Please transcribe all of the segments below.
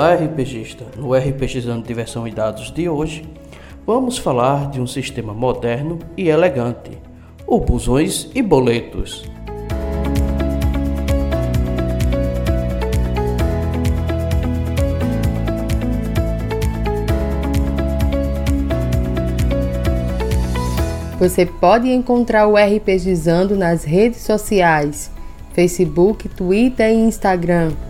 Olá, RPGista! No RPGizando Diversão e Dados de hoje, vamos falar de um sistema moderno e elegante, o Busões e Boletos. Você pode encontrar o RPGizando nas redes sociais, Facebook, Twitter e Instagram.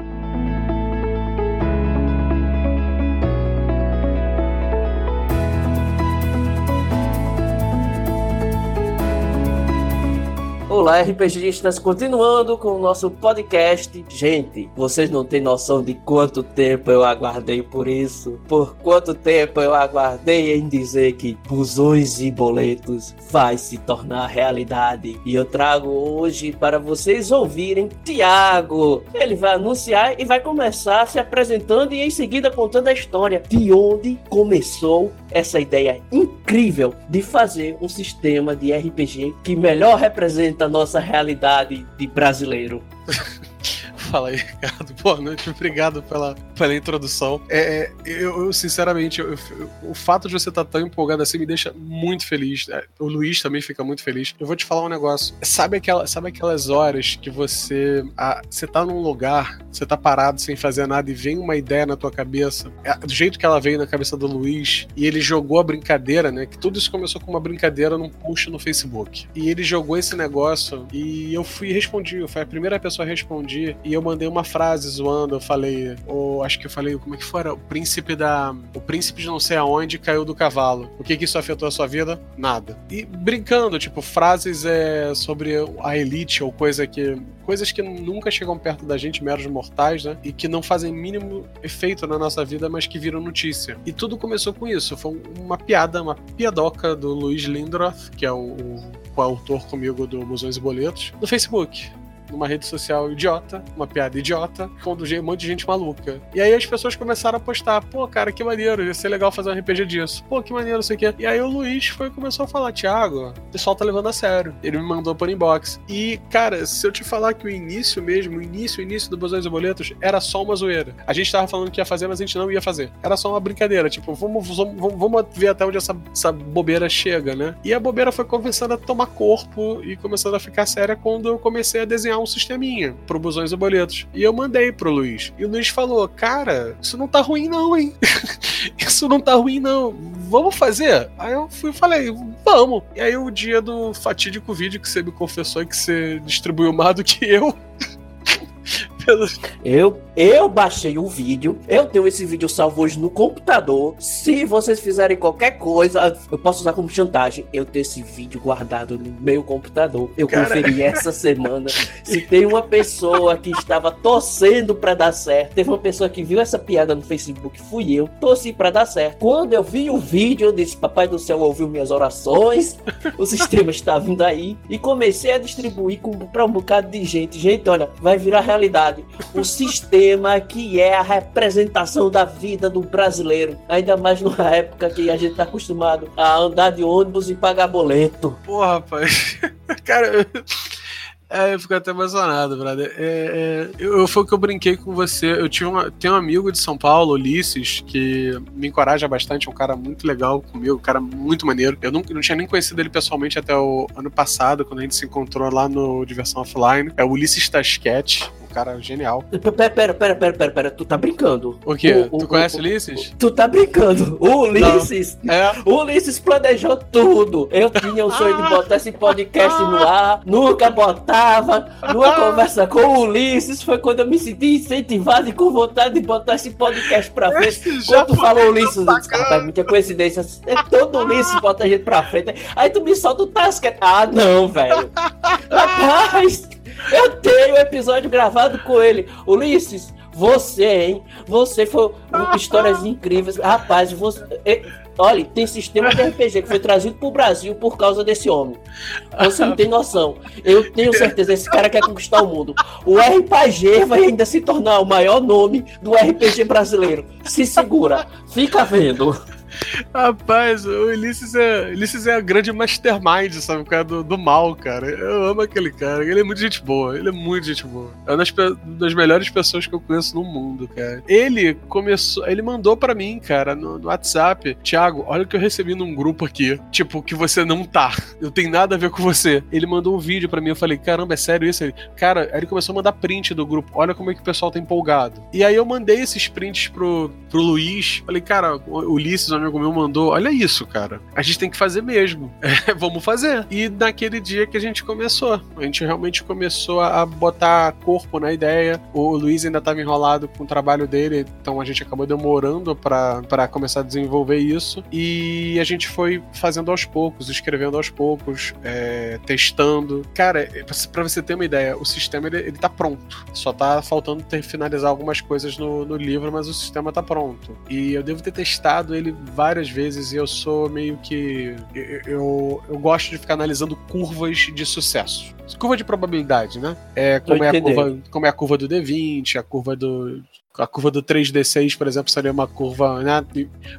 Olá, RPGistas, continuando com o nosso podcast. Gente, vocês não têm noção de quanto tempo eu aguardei por isso. Por quanto tempo eu aguardei em dizer que busões e boletos vai se tornar realidade. E eu trago hoje para vocês ouvirem Tiago. Ele vai anunciar e vai começar se apresentando e em seguida contando a história de onde começou essa ideia incrível de fazer um sistema de RPG que melhor representa a nossa realidade de brasileiro. Fala aí, Ricardo. Boa noite, obrigado pela, pela introdução. É, é eu, eu, sinceramente, eu, eu, o fato de você estar tão empolgado assim me deixa muito feliz. É, o Luiz também fica muito feliz. Eu vou te falar um negócio. Sabe, aquela, sabe aquelas horas que você, a, você tá num lugar, você tá parado sem fazer nada e vem uma ideia na tua cabeça, é, do jeito que ela veio na cabeça do Luiz, e ele jogou a brincadeira, né? Que tudo isso começou com uma brincadeira num post no Facebook. E ele jogou esse negócio e eu fui e respondi. Eu fui a primeira pessoa a responder. E eu eu mandei uma frase zoando, eu falei, ou acho que eu falei, como é que fora? O príncipe da. O príncipe de não sei aonde caiu do cavalo. O que que isso afetou a sua vida? Nada. E brincando, tipo, frases é, sobre a elite ou coisa que. Coisas que nunca chegam perto da gente, meros mortais, né? E que não fazem mínimo efeito na nossa vida, mas que viram notícia. E tudo começou com isso. Foi uma piada, uma piadoca do Luiz Lindroth, que é o, o autor comigo do Musões e Boletos, no Facebook numa rede social idiota, uma piada idiota, quando um monte de gente maluca. E aí as pessoas começaram a postar, pô, cara, que maneiro, ia ser legal fazer um RPG disso. Pô, que maneiro, sei o quê. E aí o Luiz foi começou a falar, Thiago, o pessoal tá levando a sério. Ele me mandou por inbox. E, cara, se eu te falar que o início mesmo, o início, o início do Bozões e Boletos era só uma zoeira. A gente tava falando que ia fazer, mas a gente não ia fazer. Era só uma brincadeira, tipo, vamos, vamos, vamos ver até onde essa, essa bobeira chega, né? E a bobeira foi começando a tomar corpo e começando a ficar séria quando eu comecei a desenhar um sisteminha pro Busões e Boletos. E eu mandei pro Luiz. E o Luiz falou: Cara, isso não tá ruim, não, hein? isso não tá ruim, não. Vamos fazer? Aí eu fui e falei: Vamos. E aí o dia do fatídico vídeo que você me confessou que você distribuiu mais do que eu. Eu, eu baixei o vídeo, eu tenho esse vídeo salvo hoje no computador. Se vocês fizerem qualquer coisa, eu posso usar como chantagem. Eu tenho esse vídeo guardado no meu computador. Eu Cara... conferi essa semana. Se tem uma pessoa que estava torcendo para dar certo, teve uma pessoa que viu essa piada no Facebook, fui eu, torci para dar certo. Quando eu vi o vídeo, eu disse: Papai do céu ouviu minhas orações, o sistema está vindo aí, e comecei a distribuir para um bocado de gente. Gente, olha, vai virar realidade o sistema que é a representação da vida do brasileiro. Ainda mais numa época que a gente tá acostumado a andar de ônibus e pagar boleto. Porra, rapaz. Cara. É, eu fico até emocionado, brother. É, é, eu, foi o que eu brinquei com você. Eu tinha uma, tenho um amigo de São Paulo, Ulisses, que me encoraja bastante. É um cara muito legal comigo, um cara muito maneiro. Eu não, não tinha nem conhecido ele pessoalmente até o ano passado, quando a gente se encontrou lá no Diversão Offline. É o Ulisses Tasquete cara genial. Pera, pera, pera, pera, pera, pera, tu tá brincando. O quê? O, tu o, conhece o, Ulisses? Tu tá brincando. O Ulisses, é? o Ulisses planejou tudo. Eu tinha o sonho de botar esse podcast no ar, nunca botava. Numa conversa com o Ulisses foi quando eu me senti incentivado e com vontade de botar esse podcast pra frente. Quando tu falou Ulisses, eu disse, é muita coincidência. É todo Ulisses bota a gente pra frente. Aí tu me solta o Tasket. Ah, não, velho. Rapaz. Eu tenho um episódio gravado com ele. Ulisses, você, hein? Você foi histórias incríveis. Rapaz, você. Olha, tem sistema de RPG que foi trazido pro Brasil por causa desse homem. Você não tem noção. Eu tenho certeza, esse cara quer conquistar o mundo. O RPG vai ainda se tornar o maior nome do RPG brasileiro. Se segura, fica vendo. Rapaz, o Ulisses é, Ulisses é a grande mastermind, sabe? O cara do, do mal, cara. Eu amo aquele cara. Ele é muito gente boa. Ele é muito gente boa. É uma das, das melhores pessoas que eu conheço no mundo, cara. Ele começou. Ele mandou para mim, cara, no, no WhatsApp. Tiago, olha o que eu recebi num grupo aqui. Tipo, que você não tá. Não tem nada a ver com você. Ele mandou um vídeo para mim. Eu falei, caramba, é sério isso? Ele, cara, aí ele começou a mandar print do grupo. Olha como é que o pessoal tá empolgado. E aí eu mandei esses prints pro, pro Luiz. Falei, cara, Ulisses, um amigo meu, mandou: Olha isso, cara. A gente tem que fazer mesmo. É, vamos fazer. E naquele dia que a gente começou. A gente realmente começou a botar corpo na ideia. O Luiz ainda estava enrolado com o trabalho dele, então a gente acabou demorando para começar a desenvolver isso. E a gente foi fazendo aos poucos, escrevendo aos poucos, é, testando. Cara, para você ter uma ideia, o sistema ele, ele tá pronto. Só tá faltando ter, finalizar algumas coisas no, no livro, mas o sistema tá pronto. E eu devo ter testado ele várias vezes e eu sou meio que. Eu, eu, eu, gosto de ficar analisando curvas de sucesso. Curva de probabilidade, né? É, como, é a curva, como é a curva do D20, a curva do, a curva do 3D6, por exemplo, seria uma curva, né?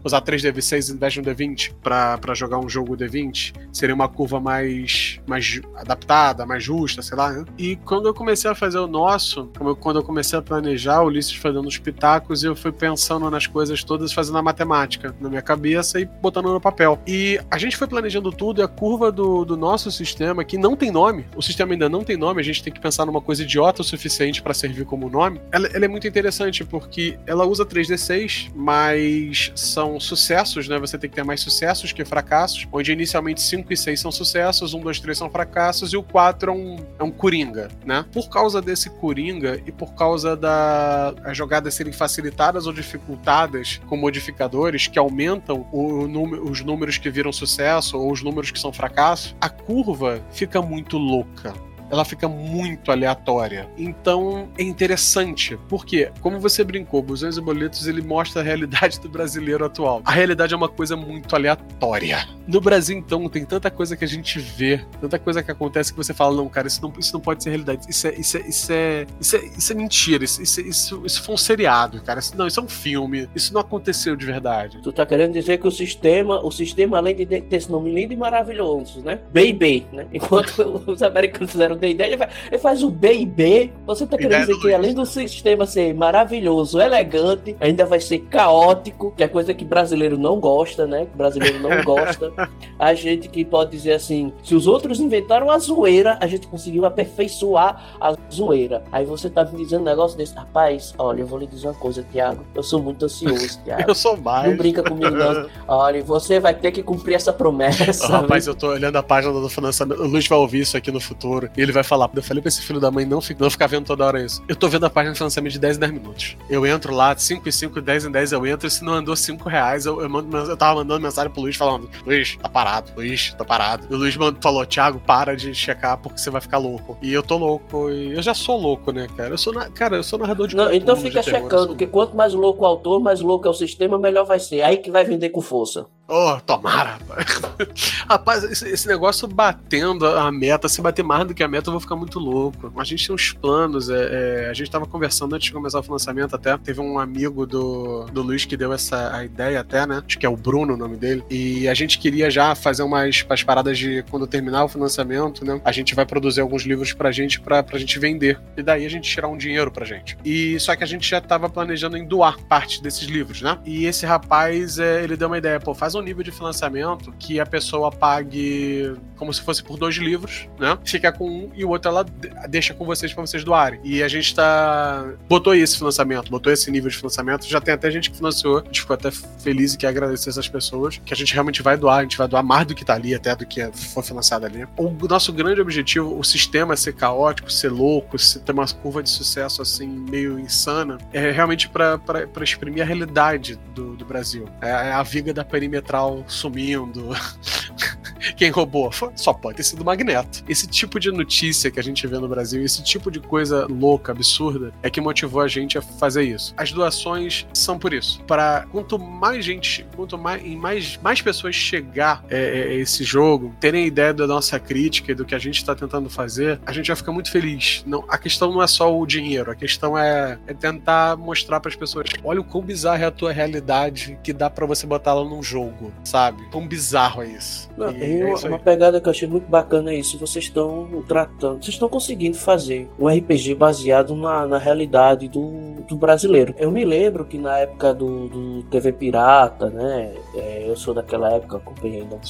Usar 3D6 em vez de um D20 para jogar um jogo D20 seria uma curva mais, mais adaptada, mais justa, sei lá. Né? E quando eu comecei a fazer o nosso, quando eu comecei a planejar, o Ulisses fazendo os pitacos, eu fui pensando nas coisas todas, fazendo a matemática na minha cabeça e botando no papel. E a gente foi planejando tudo e a curva do, do nosso sistema, que não tem nome, o sistema ainda não tem nome, a gente tem que pensar numa coisa idiota o suficiente para servir como nome, ela, ela é muito interessante porque ela usa 3D6, mas são sucessos, né? Você tem que ter mais sucessos que fracassos, onde inicialmente 5 e 6 são sucessos, 1, 2, 3 são fracassos e o 4 é um, é um coringa, né? Por causa desse coringa e por causa das jogadas serem facilitadas ou dificultadas com modificadores que aumentam o, o, os números que viram sucesso ou os números que são fracassos, a curva fica muito louca ela fica muito aleatória. Então é interessante, porque, como você brincou, Busões e Boletos ele mostra a realidade do brasileiro atual. A realidade é uma coisa muito aleatória. No Brasil, então, tem tanta coisa que a gente vê, tanta coisa que acontece que você fala, não, cara, isso não, isso não pode ser realidade. Isso é, isso é, isso é, isso é, isso é mentira. Isso, isso, isso, isso foi um seriado, cara. Não, isso é um filme. Isso não aconteceu de verdade. Tu tá querendo dizer que o sistema, o sistema, além de ter esse nome lindo e maravilhoso, né? Baby, né? Enquanto os americanos fizeram D&D, ele, ele faz o B&B. Você tá querendo dizer que além do sistema ser maravilhoso, elegante, ainda vai ser caótico, que é coisa que brasileiro não gosta, né? Que brasileiro não gosta. A gente que pode dizer assim, se os outros inventaram a zoeira, a gente conseguiu aperfeiçoar a zoeira. Aí você tá me dizendo um negócio desse, rapaz, olha, eu vou lhe dizer uma coisa, Tiago. Eu sou muito ansioso, Tiago. eu sou mais. Não brinca comigo, não. Olha, você vai ter que cumprir essa promessa. Oh, rapaz, eu tô olhando a página do financiamento. O Luiz vai ouvir isso aqui no futuro. E ele vai falar. Eu falei pra esse filho da mãe não, ficar, não ficar vendo toda hora isso. Eu tô vendo a página de financiamento de 10 em 10 minutos. Eu entro lá, 5 e 5, 10 em 10 eu entro. E se não andou 5 reais, eu, eu, mando, eu tava mandando mensagem pro Luiz falando: Luiz, tá parado. Luiz, tá parado. E o Luiz falou: Thiago, para de checar porque você vai ficar louco. E eu tô louco. E eu já sou louco, né, cara? Eu sou, na, cara, eu sou narrador de Não, então fica checando, porque quanto mais louco o autor, mais louco é o sistema, melhor vai ser. Aí que vai vender com força. Oh, tomara, rapaz. rapaz, esse, esse, negócio batendo a meta, se bater mais do que a meta, eu vou ficar muito louco. A gente tem uns planos, é, é, a gente tava conversando antes de começar o financiamento até. Teve um amigo do, do Luiz que deu essa a ideia até, né? Acho que é o Bruno o nome dele. E a gente queria já fazer umas, umas paradas de quando terminar o financiamento, né? A gente vai produzir alguns livros pra gente, pra, pra gente vender. E daí a gente tirar um dinheiro pra gente. E só que a gente já tava planejando em doar parte desses livros, né? E esse rapaz, é, ele deu uma ideia, pô, faz um nível de financiamento que a pessoa pague como se fosse por dois livros, né? Fica com um e o outro ela deixa com vocês para vocês doarem. E a gente tá. botou esse financiamento, botou esse nível de financiamento. Já tem até gente que financiou. A gente ficou até feliz e quer agradecer essas pessoas. Que a gente realmente vai doar, a gente vai doar mais do que tá ali, até do que foi financiado ali. O nosso grande objetivo, o sistema ser caótico, ser louco, ser ter uma curva de sucesso assim, meio insana, é realmente para exprimir a realidade do, do Brasil. É, é a viga da perimetral sumindo. Quem roubou? Só pode ter sido o Magneto. Esse tipo de notícia que a gente vê no Brasil, esse tipo de coisa louca, absurda, é que motivou a gente a fazer isso. As doações são por isso. Para quanto mais gente, quanto mais, mais, mais pessoas chegar é, é, esse jogo, terem ideia da nossa crítica e do que a gente está tentando fazer, a gente vai ficar muito feliz. Não, a questão não é só o dinheiro, a questão é, é tentar mostrar para as pessoas: olha o quão bizarro é a tua realidade que dá para você botar ela num jogo, sabe? Quão bizarro é isso. Não, eu, é uma pegada que eu achei muito bacana é isso. Vocês estão tratando, vocês estão conseguindo fazer um RPG baseado na, na realidade do, do brasileiro. Eu me lembro que na época do, do TV Pirata, né? É, eu sou daquela época, acompanhei ainda um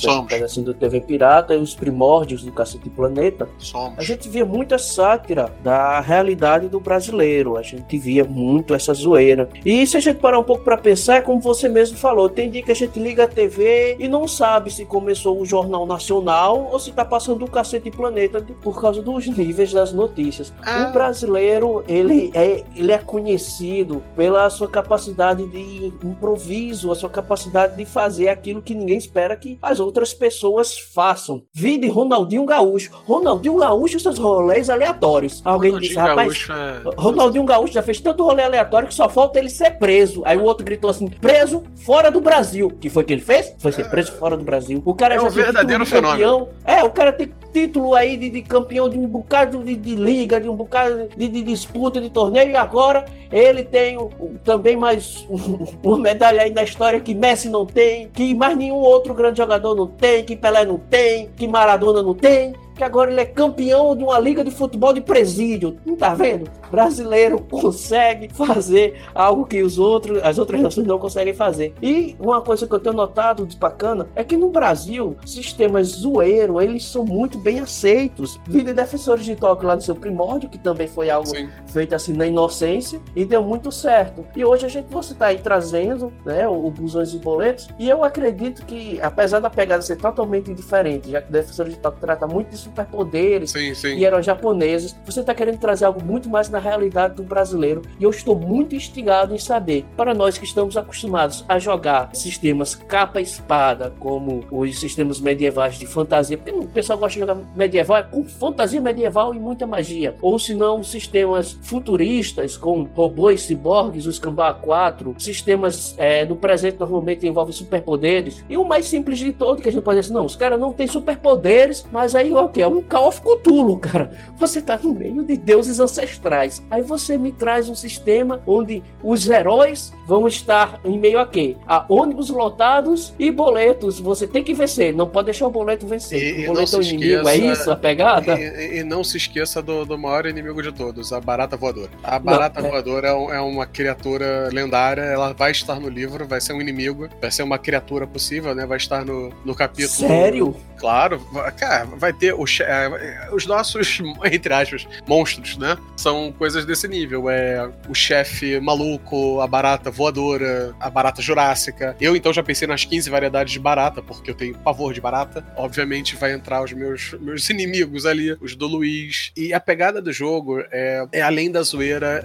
assim do TV Pirata e os primórdios do Cacete Planeta. Somos. A gente via muita sátira da realidade do brasileiro. A gente via muito essa zoeira. E se a gente parar um pouco para pensar, é como você mesmo falou, tem dia que a gente liga a TV e não sabe se começou o Jornal Nacional ou se tá passando o Cacete Planeta por causa dos níveis das notícias. Ah. O brasileiro, ele é, ele é conhecido pela sua capacidade de improviso, a sua capacidade de fazer aquilo que ninguém espera que as outras pessoas façam. Vide Ronaldinho Gaúcho. Ronaldinho Gaúcho, seus rolês aleatórios. Alguém disse, rapaz, é... Ronaldinho Gaúcho já fez tanto rolê aleatório que só falta ele ser preso. Aí o outro gritou assim: preso fora do Brasil. que foi que ele fez? Foi ser preso fora do Brasil. O cara é já um verdadeiro fenômeno. É, o cara tem título aí de, de campeão de um bocado de, de, liga, de um bocado de, de, disputa, de torneio, e agora ele tem também mais uma medalha aí na história que Messi não tem, que mais nenhum outro grande jogador não tem, que Pelé não tem, que Maradona não tem que agora ele é campeão de uma liga de futebol de presídio. Não tá vendo? Brasileiro consegue fazer algo que os outros, as outras nações não conseguem fazer. E uma coisa que eu tenho notado de bacana é que no Brasil, sistemas zoeiro, eles são muito bem aceitos. Vida defensores de toque lá no seu primórdio, que também foi algo Sim. feito assim na inocência e deu muito certo. E hoje a gente você tá aí trazendo, né, o, o Busões e Boletos, e eu acredito que apesar da pegada ser totalmente diferente, já que defensores de toque trata muito de superpoderes sim, sim. e eram japoneses. Você está querendo trazer algo muito mais na realidade do brasileiro. E eu estou muito instigado em saber, para nós que estamos acostumados a jogar sistemas capa-espada, como os sistemas medievais de fantasia, porque o pessoal gosta de jogar medieval é com fantasia medieval e muita magia. Ou se não, sistemas futuristas, com robôs ciborgues, os Kambaa 4, sistemas é, no presente normalmente envolvem superpoderes. E o mais simples de todo, que a gente pode dizer, não, os caras não têm superpoderes, mas aí, ok, é um Call of Cthulhu, cara. Você tá no meio de deuses ancestrais. Aí você me traz um sistema onde os heróis vão estar em meio a quê? A ônibus lotados e boletos. Você tem que vencer, não pode deixar o boleto vencer. E, o boleto é o inimigo, é isso a pegada? E, e, não se esqueça do, do, maior inimigo de todos, a barata voadora. A barata não, é. voadora é, é uma criatura lendária, ela vai estar no livro, vai ser um inimigo, vai ser uma criatura possível, né? Vai estar no, no capítulo. Sério? Claro, cara, vai ter o, é, os nossos, entre aspas, monstros, né? São coisas desse nível. É o chefe maluco, a barata voadora, a barata jurássica. Eu então já pensei nas 15 variedades de barata, porque eu tenho pavor de barata. Obviamente vai entrar os meus, meus inimigos ali, os do Luiz. E a pegada do jogo é, é além da zoeira,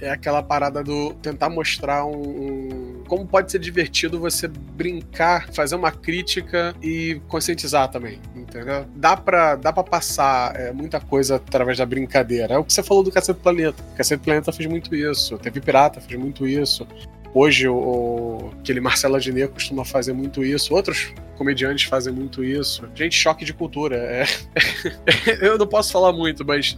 é, é aquela parada do tentar mostrar um, um como pode ser divertido você brincar, fazer uma crítica e conscientizar também, entendeu? Dá pra, dá pra passar é, muita coisa através da brincadeira. É o que você falou do Cacete Planeta. O Cacete Planeta fez muito isso, teve Pirata fez muito isso. Hoje, o, aquele Marcelo Adnet costuma fazer muito isso. Outros comediantes fazem muito isso. Gente, choque de cultura. É... eu não posso falar muito, mas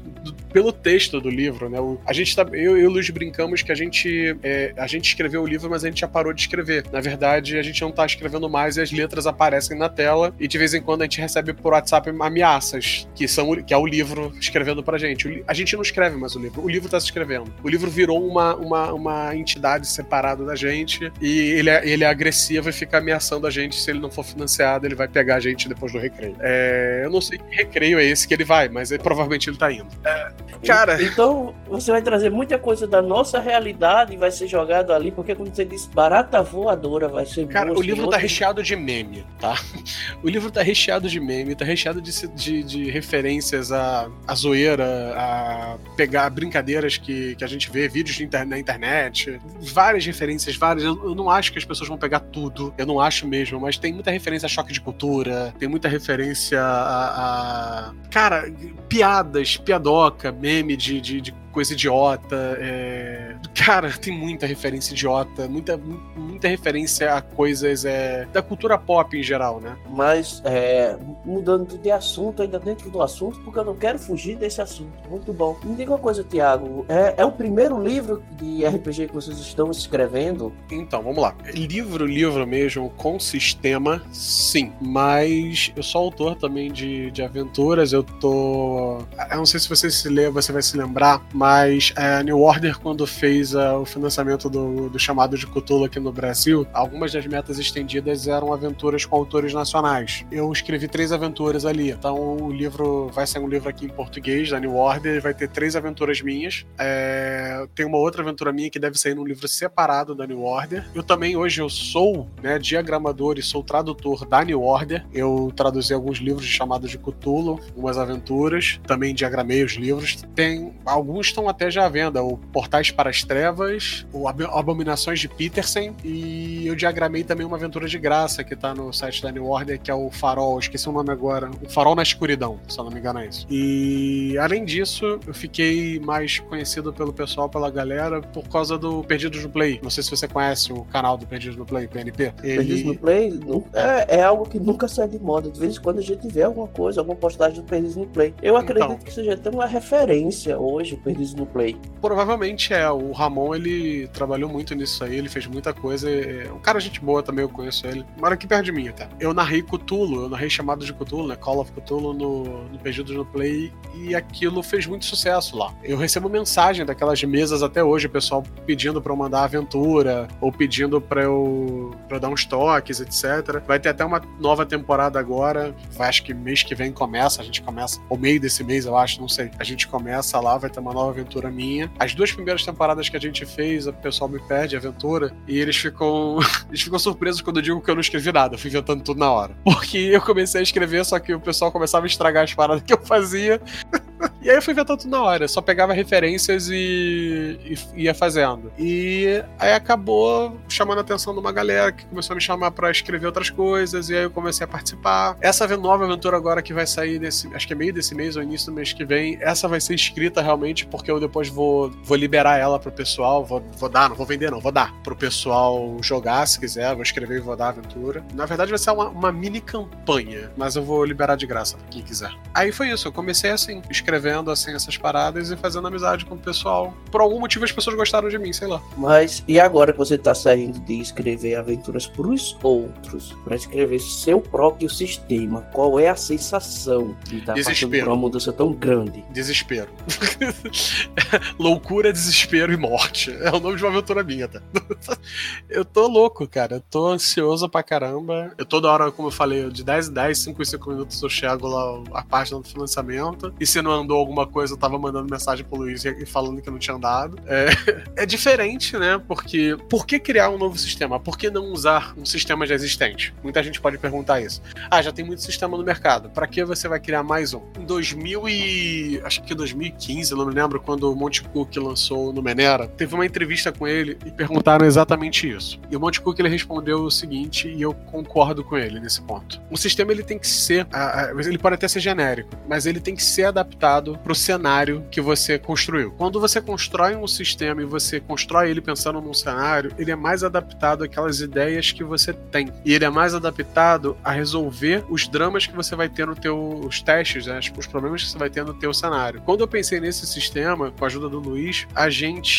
pelo texto do livro, né? A gente tá, eu e o Luiz brincamos que a gente, é, a gente escreveu o livro, mas a gente já parou de escrever. Na verdade, a gente não tá escrevendo mais e as letras aparecem na tela e de vez em quando a gente recebe por WhatsApp ameaças, que são que é o livro escrevendo pra gente. A gente não escreve mais o livro, o livro tá se escrevendo. O livro virou uma, uma, uma entidade separada da gente e ele é, ele é agressivo e fica ameaçando a gente se ele não for financiado, ele vai pegar a gente depois do recreio. É, eu não sei que recreio é esse que ele vai, mas é, provavelmente ele tá indo. É, Cara. Então você vai trazer muita coisa da nossa realidade e vai ser jogado ali, porque quando você diz barata voadora, vai ser Cara, o livro tá recheado de meme, tá? O livro tá recheado de meme, tá recheado de, de, de referências a, a zoeira, a pegar brincadeiras que, que a gente vê, vídeos inter, na internet, várias referências, várias. Eu, eu, não acho que as pessoas vão pegar tudo, eu não acho mesmo, mas tem muita referência a choque de cultura, tem muita referência a. a cara, piadas, piadoca, meme de, de, de coisa idiota. É... Cara, tem muita referência idiota, muita, muita referência a coisas é, da cultura pop em geral, né? Mas, é, mudando de assunto, ainda dentro do assunto, porque eu não quero fugir desse assunto. Muito bom. Me diga uma coisa, Tiago. É, é o primeiro livro de RPG que vocês estão escrevendo? Então, vamos lá. Livro, livro mesmo, com sistema, sim. Mas eu sou autor também de, de aventuras. Eu tô. Eu não sei se você se lê, você vai se lembrar, mas é, a New Order, quando fez uh, o financiamento do, do, chamado de Cthulhu aqui no Brasil, algumas das metas estendidas eram aventuras com autores nacionais. Eu escrevi três aventuras ali. Então o livro vai ser um livro aqui em português, da New Order, vai ter três aventuras minhas. É, tem uma outra aventura minha que deve sair num livro separado da New Order. Eu também hoje eu sou né, diagramador e sou tradutor da New Order. Eu traduzi alguns livros chamados de Cthulhu, algumas aventuras, também diagramei os livros. Tem alguns estão até já à venda. O Portais para as Trevas, o Abominações de Peterson e eu diagramei também uma aventura de graça que tá no site da New Order, que é o Farol, esqueci o nome agora. O Farol na Escuridão, se eu não me engano é isso. E além disso, eu fiquei mais conhecido pelo pessoal, pela galera, por causa do Perdidos no Play. Não sei se você conhece o canal do Perdidos no Play, PNP. Ele... Perdidos no Play é, é, algo que nunca sai de moda. De vez em quando a gente vê alguma coisa, alguma postagem do Perdidos no Play. Eu acredito então, que seja até uma referência hoje, o Perdidos no Play. Provavelmente é. O Ramon, ele trabalhou muito nisso aí, ele fez muita coisa. É um cara gente boa também, eu conheço ele. Mora aqui perto de mim até. Eu narrei Cthulhu, eu narrei chamado de Cthulhu, né? Call of Cthulhu no, no Perdidos no Play, e aquilo fez muito sucesso lá. Eu recebo mensagem daquelas mesas até hoje, o pessoal pedindo pra eu mandar aventura, ou pedindo pra eu, pra eu dar uns toques, etc. Vai ter até uma nova temporada agora, acho que mês que vem começa, a gente começa, ou meio desse mês, eu acho, não sei. A gente começa lá, vai ter uma nova aventura minha. As duas primeiras temporadas que a gente fez, o pessoal me pede aventura e eles ficam eles ficam surpresos quando eu digo que eu não escrevi nada, eu fui inventando tudo na hora. Porque eu comecei a escrever, só que o pessoal começava a estragar as paradas que eu fazia. E aí eu fui inventando tudo na hora, só pegava referências e, e, ia fazendo. E aí acabou chamando a atenção de uma galera que começou a me chamar para escrever outras coisas, e aí eu comecei a participar. Essa nova aventura agora que vai sair nesse, acho que é meio desse mês ou início do mês que vem, essa vai ser escrita realmente porque eu depois vou, vou liberar ela pro pessoal, vou, vou dar, não vou vender não, vou dar pro pessoal jogar se quiser, vou escrever e vou dar a aventura. Na verdade vai ser uma, uma mini campanha, mas eu vou liberar de graça pra quem quiser. Aí foi isso, eu comecei assim, escrevendo assim essas paradas e fazendo amizade com o pessoal. Por algum motivo as pessoas gostaram de mim, sei lá. Mas e agora que você tá saindo de escrever aventuras pros outros, para escrever seu próprio sistema, qual é a sensação de estar tá passando por uma mudança tão grande? Desespero. Loucura, desespero e morte. É o nome de uma aventura minha, tá? eu tô louco, cara. Eu tô ansioso pra caramba. Eu toda hora, como eu falei, de 10 em 10, 5 em 5 minutos eu chego lá a página do financiamento. E se não andou alguma coisa, eu tava mandando mensagem pro Luiz e falando que não tinha andado. É, é diferente, né? Porque por que criar um novo sistema? Por que não usar um sistema já existente? Muita gente pode perguntar isso. Ah, já tem muito sistema no mercado. Para que você vai criar mais um? Em 2000 e acho que 2015, não me lembro quando o Monte Cook lançou no Teve uma entrevista com ele e perguntaram exatamente isso. E o Monte Cook ele respondeu o seguinte e eu concordo com ele nesse ponto. O sistema ele tem que ser, ele pode até ser genérico, mas ele tem que ser adaptado para o cenário que você construiu. Quando você constrói um sistema e você constrói ele pensando num cenário, ele é mais adaptado àquelas ideias que você tem. E ele é mais adaptado a resolver os dramas que você vai ter no teu os testes, né, os problemas que você vai ter no teu cenário. Quando eu pensei nesse sistema, com a ajuda do Luiz, a gente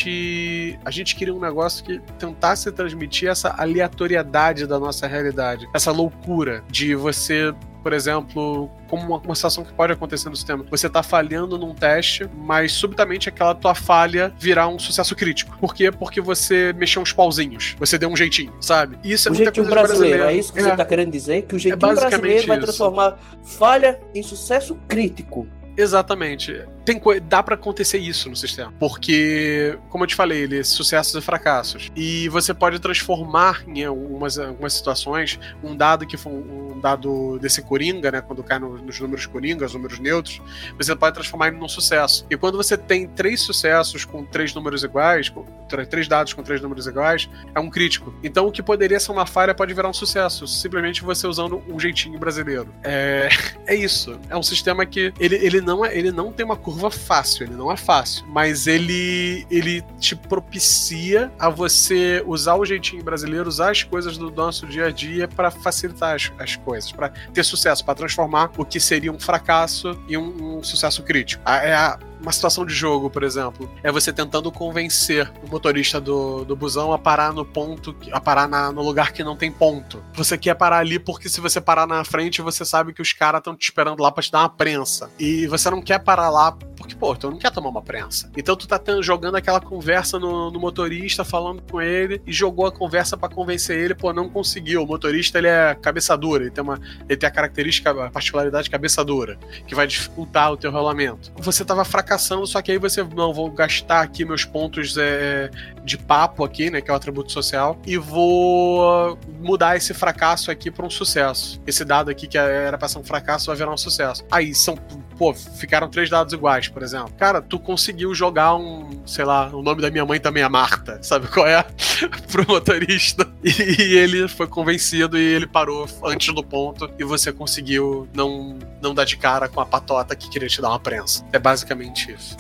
a gente queria um negócio que tentasse transmitir essa aleatoriedade da nossa realidade, essa loucura de você por exemplo, como uma, uma situação que pode acontecer no sistema. Você tá falhando num teste, mas subitamente aquela tua falha virar um sucesso crítico. Por quê? Porque você mexeu uns pauzinhos. Você deu um jeitinho, sabe? Isso é o jeitinho brasileiro, é isso que é. você tá querendo dizer? Que o jeitinho é brasileiro vai transformar falha em sucesso crítico. Exatamente. Tem, dá para acontecer isso no sistema. Porque, como eu te falei, ele é sucessos e fracassos. E você pode transformar em algumas, algumas situações um dado que foi um, dado desse Coringa, né? Quando cai no, nos números Coringa, os números neutros, você pode transformar ele num sucesso. E quando você tem três sucessos com três números iguais, com, três dados com três números iguais, é um crítico. Então o que poderia ser uma falha pode virar um sucesso, simplesmente você usando um jeitinho brasileiro. É, é isso. É um sistema que ele, ele, não é, ele não tem uma curva fácil, ele não é fácil, mas ele, ele te propicia a você usar o jeitinho brasileiro, usar as coisas do nosso dia a dia para facilitar as, as coisas, para ter sucesso, para transformar o que seria um fracasso em um, um sucesso crítico. É a, uma situação de jogo, por exemplo, é você tentando convencer o motorista do, do busão a parar no ponto, a parar na, no lugar que não tem ponto. Você quer parar ali porque se você parar na frente, você sabe que os caras estão te esperando lá para te dar uma prensa. E você não quer parar lá porque, pô, tu não quer tomar uma prensa. Então tu tá tendo, jogando aquela conversa no, no, motorista, falando com ele, e jogou a conversa para convencer ele, pô, não conseguiu. O motorista, ele é cabeça dura, ele tem, uma, ele tem a característica, a particularidade cabeça dura, que vai dificultar o teu rolamento. Você tava fracassando só que aí você, não, vou gastar aqui meus pontos é, de papo aqui, né, que é o atributo social, e vou mudar esse fracasso aqui para um sucesso. Esse dado aqui que era pra ser um fracasso vai virar um sucesso. Aí são, pô, ficaram três dados iguais, por exemplo. Cara, tu conseguiu jogar um, sei lá, o nome da minha mãe também é Marta, sabe qual é? Pro motorista. E, e ele foi convencido e ele parou antes do ponto e você conseguiu não, não dar de cara com a patota que queria te dar uma prensa. É basicamente isso.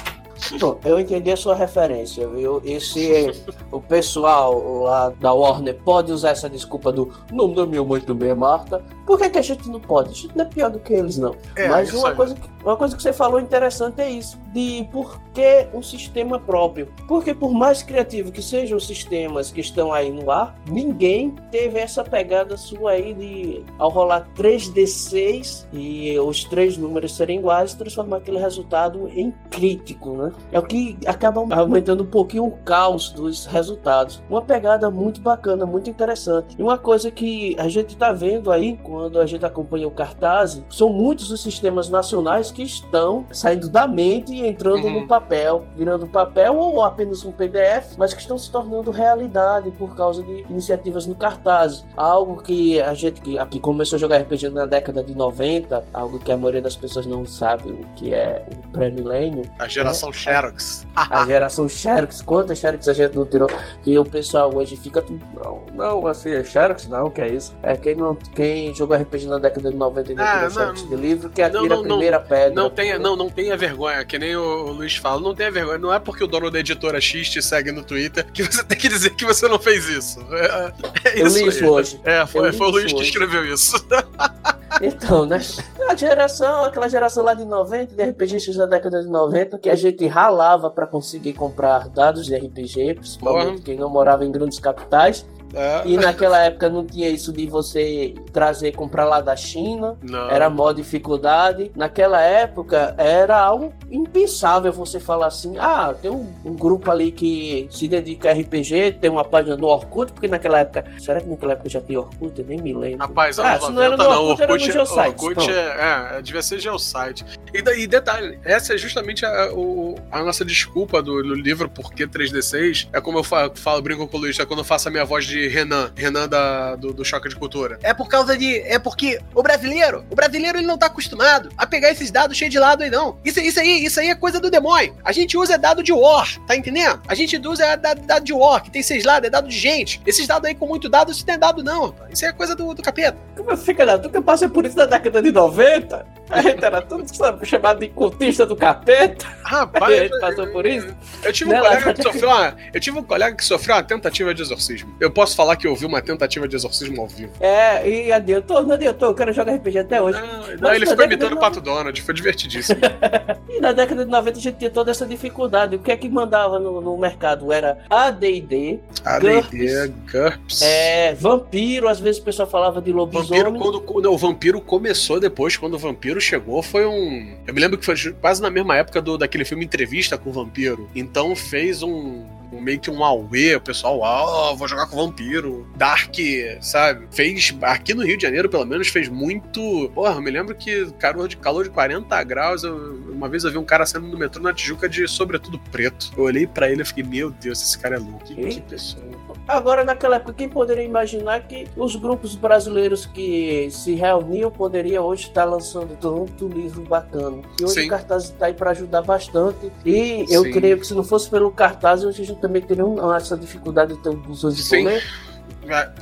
Bom, eu entendi a sua referência, viu? E se o pessoal lá da Warner pode usar essa desculpa do nome da minha mãe também é Marta, por que, que a gente não pode? A gente não é pior do que eles, não. É, Mas uma coisa, que, uma coisa que você falou interessante é isso, de por que um sistema próprio. Porque por mais criativo que sejam os sistemas que estão aí no ar, ninguém teve essa pegada sua aí de, ao rolar 3D6 e os três números serem iguais, transformar aquele resultado em crítico, né? É o que acaba aumentando um pouquinho o caos dos resultados. Uma pegada muito bacana, muito interessante. E uma coisa que a gente está vendo aí, quando a gente acompanha o cartaz, são muitos os sistemas nacionais que estão saindo da mente e entrando uhum. no papel, virando papel ou apenas um PDF, mas que estão se tornando realidade por causa de iniciativas no cartaz. Algo que a gente que aqui começou a jogar RPG na década de 90, algo que a maioria das pessoas não sabe o que é o pré-milênio. A geração né? Xerox. a geração Xerox. Quantas Xerox a gente não tirou? E o pessoal hoje fica. Não, não, assim, é Xerox? Não, que é isso? É quem, não, quem jogou RPG na década de 90 e não ah, tirou Xerox de livro que atira não, não, a primeira não, pedra. Não tenha, não, não tenha vergonha, que nem o Luiz fala. Não tenha vergonha. Não é porque o dono da editora X te segue no Twitter que você tem que dizer que você não fez isso. É, é isso Eu li isso hoje. É, foi, foi o Luiz que escreveu isso. Então, né? A geração, aquela geração lá de 90, de RPGs da década de 90, que a gente ralava para conseguir comprar dados de RPG, principalmente quem não morava em grandes capitais. É. E naquela época não tinha isso de você trazer, comprar lá da China. Não. Era maior dificuldade. Naquela época era algo impensável você falar assim: ah, tem um, um, grupo ali que se dedica a RPG, tem uma página no Orkut, porque naquela época. Será que naquela época já tinha Orkut? Eu nem me lembro. Rapaz, ah, se não era no Orkut, não, Orkut, era no Geosite. Orkut é, é, devia ser Geosite. E, detalhe, essa é justamente a, o, a nossa desculpa do, do livro Porquê 3D6. É como eu falo, falo brinco com o Luiz, é quando eu faço a minha voz de Renan, Renan da, do, do Choque de Cultura. É por causa de. É porque o brasileiro, o brasileiro ele não tá acostumado a pegar esses dados cheios de lado aí, não. Isso, isso aí, isso aí é coisa do demônio. A gente usa dado de war, tá entendendo? A gente usa dado, dado de war, que tem seis lados, é dado de gente. Esses dados aí com muito dado, isso não é dado, não, rapaz. Isso é coisa do, do capeta. Como fica, né? Tu que passa por isso na década de 90? A gente era tudo chamado de cultista do capeta. Rapaz, a gente passou por isso. Eu tive um colega que sofreu uma, Eu tive um colega que sofreu uma tentativa de exorcismo. Eu posso falar que eu vi uma tentativa de exorcismo ao vivo. É, e adiantou, não adiantou, eu quero jogar RPG até hoje. Não, não ele ficou imitando o Pato Donald, foi divertidíssimo. e na década de 90 a gente tinha toda essa dificuldade. O que é que mandava no, no mercado? Era AD&D, AD&D, GURPS. É, vampiro, às vezes o pessoal falava de lobisomem. Vampiro, quando, não, o vampiro começou depois, quando o vampiro chegou foi um. Eu me lembro que foi quase na mesma época do, daquele filme Entrevista com o Vampiro. Então fez um, um meio que um auê, o pessoal, ah, oh, vou jogar com vampiro. Dark, sabe? Fez, aqui no Rio de Janeiro, pelo menos, fez muito. Porra, eu me lembro que calor de, calor de 40 graus, eu, uma vez eu vi um cara saindo no metrô na Tijuca de sobretudo preto. Eu olhei para ele e fiquei, meu Deus, esse cara é louco. Que, que pessoa. Agora, naquela época, quem poderia imaginar que os grupos brasileiros que se reuniam poderiam hoje estar lançando tanto livro bacana? E hoje Sim. o cartaz está aí para ajudar bastante. E eu Sim. creio que se não fosse pelo cartaz, hoje a gente também teria essa dificuldade de ter um busões de boleto.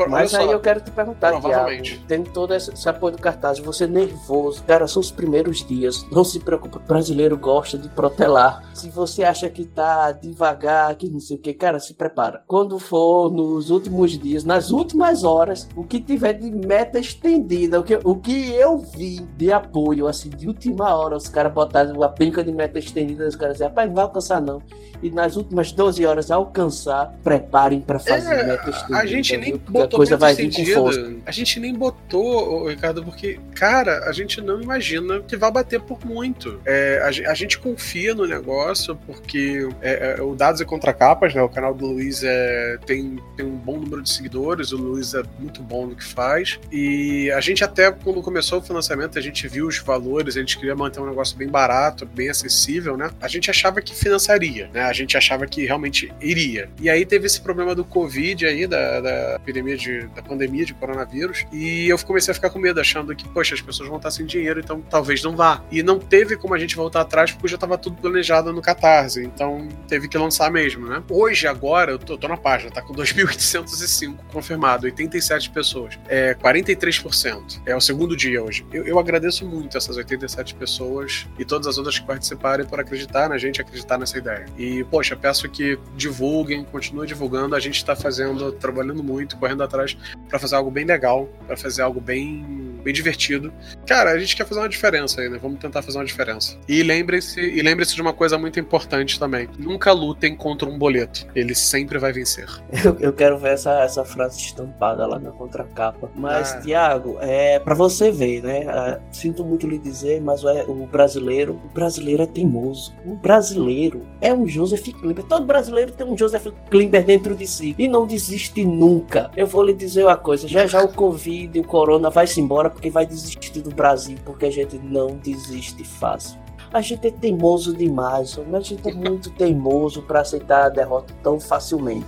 Mas aí eu quero te perguntar, Thiago, tendo todo esse, apoio do cartaz, você nervoso, cara, são os primeiros dias, não se preocupe, o brasileiro gosta de protelar. Se você acha que tá devagar, que não sei o que, cara, se prepara. Quando for nos últimos dias, nas últimas horas, o que tiver de meta estendida, o que, o que eu vi de apoio, assim, de última hora, os caras botaram a penca de meta estendida, os caras dizem, rapaz, não vai alcançar não. E nas últimas 12 horas alcançar, preparem para fazer é, meta estendida. A gente nem botou a coisa vai com A gente nem botou, Ricardo, porque, cara, a gente não imagina que vai bater por muito. É, a, a, gente confia no negócio porque é, é, o Dados e Contracapas, né? O canal do Luiz é, tem, tem um bom número de seguidores, o Luiz é muito bom no que faz. E a gente até, quando começou o financiamento, a gente viu os valores, a gente queria manter um negócio bem barato, bem acessível, né? A gente achava que financiaria, né? A gente achava que realmente iria. E aí teve esse problema do Covid aí, da, da epidemia de, da pandemia de coronavírus, e eu comecei a ficar com medo, achando que, poxa, as pessoas vão estar sem dinheiro, então talvez não vá. E não teve como a gente voltar atrás, porque já estava tudo planejado no Catarse, então teve que lançar mesmo, né? Hoje, agora, eu tô, tô na página, tá com 2.805 confirmado, 87 pessoas, é 43%. É o segundo dia hoje. Eu, eu agradeço muito essas 87 pessoas e todas as outras que participarem por acreditar na gente, acreditar nessa ideia. E, poxa, peço que divulguem, continuem divulgando, a gente está fazendo, trabalhando muito, correndo atrás para fazer algo bem legal, para fazer algo bem bem divertido. Cara, a gente quer fazer uma diferença aí, né? Vamos tentar fazer uma diferença. E lembre-se, e lembre-se de uma coisa muito importante também. Nunca lutem contra um boleto. Ele sempre vai vencer. Eu, eu quero ver essa, essa frase estampada lá na contracapa. Mas, ah. Tiago, é para você ver, né? Ah, sinto muito lhe dizer, mas o, o brasileiro, o brasileiro é teimoso. O brasileiro é um Joseph Klimber. Todo brasileiro tem um Joseph Klimber dentro de si e não desiste nunca. Eu vou lhe dizer uma coisa, já já o Covid e o Corona vai se porque vai desistir do Brasil, porque a gente não desiste fácil. A gente é teimoso demais, a gente é muito teimoso para aceitar a derrota tão facilmente.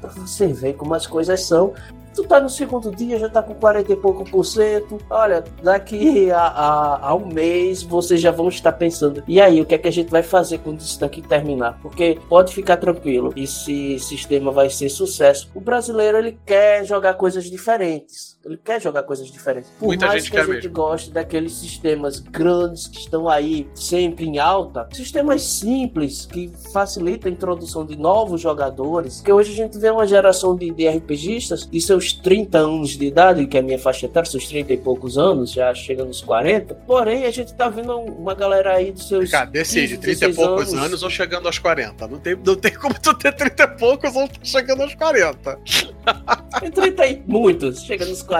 Pra você ver como as coisas são, Tu tá no segundo dia, já tá com 40 e pouco por cento. Olha, daqui a, a, a, um mês vocês já vão estar pensando. E aí, o que é que a gente vai fazer quando isso daqui terminar? Porque pode ficar tranquilo, esse sistema vai ser sucesso. O brasileiro ele quer jogar coisas diferentes. Ele quer jogar coisas diferentes. Por Muita mais gente que a gente mesmo. goste daqueles sistemas grandes que estão aí sempre em alta, sistemas simples que facilitam a introdução de novos jogadores. Que hoje a gente vê uma geração de, de RPGistas de seus 30 anos de idade, que é a minha faixa etária, seus 30 e poucos anos, já chega nos 40. Porém, a gente tá vendo uma galera aí dos seus. Cara, decide, 30 e poucos anos. anos. ou chegando aos 40. Não tem, não tem como tu ter 30 e poucos ou chegando aos 40. Tem 30 e muitos, chega nos 40.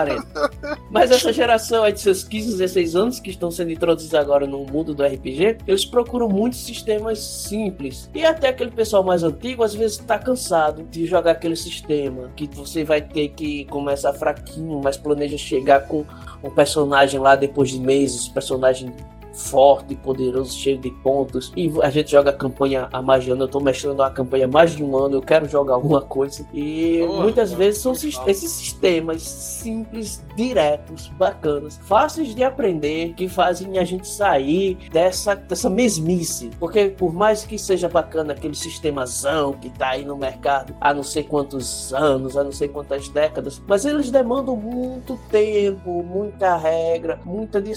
Mas essa geração aí de seus 15, 16 anos, que estão sendo introduzidos agora no mundo do RPG, eles procuram muitos sistemas simples. E até aquele pessoal mais antigo, às vezes, tá cansado de jogar aquele sistema que você vai ter que começa fraquinho, mas planeja chegar com um personagem lá depois de meses, personagem forte, poderoso, cheio de pontos. E a gente joga a campanha há mais de ano. Eu tô mexendo a campanha há mais de um ano. Eu quero jogar alguma coisa. E oh, muitas oh, vezes são oh, esses sistemas simples, diretos, bacanas, fáceis de aprender, que fazem a gente sair dessa, dessa mesmice. Porque por mais que seja bacana aquele sistemazão que tá aí no mercado há não sei quantos anos, há não sei quantas décadas, mas eles demandam muito tempo, muita regra, muita de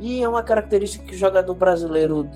e é uma característica que o jogador brasileiro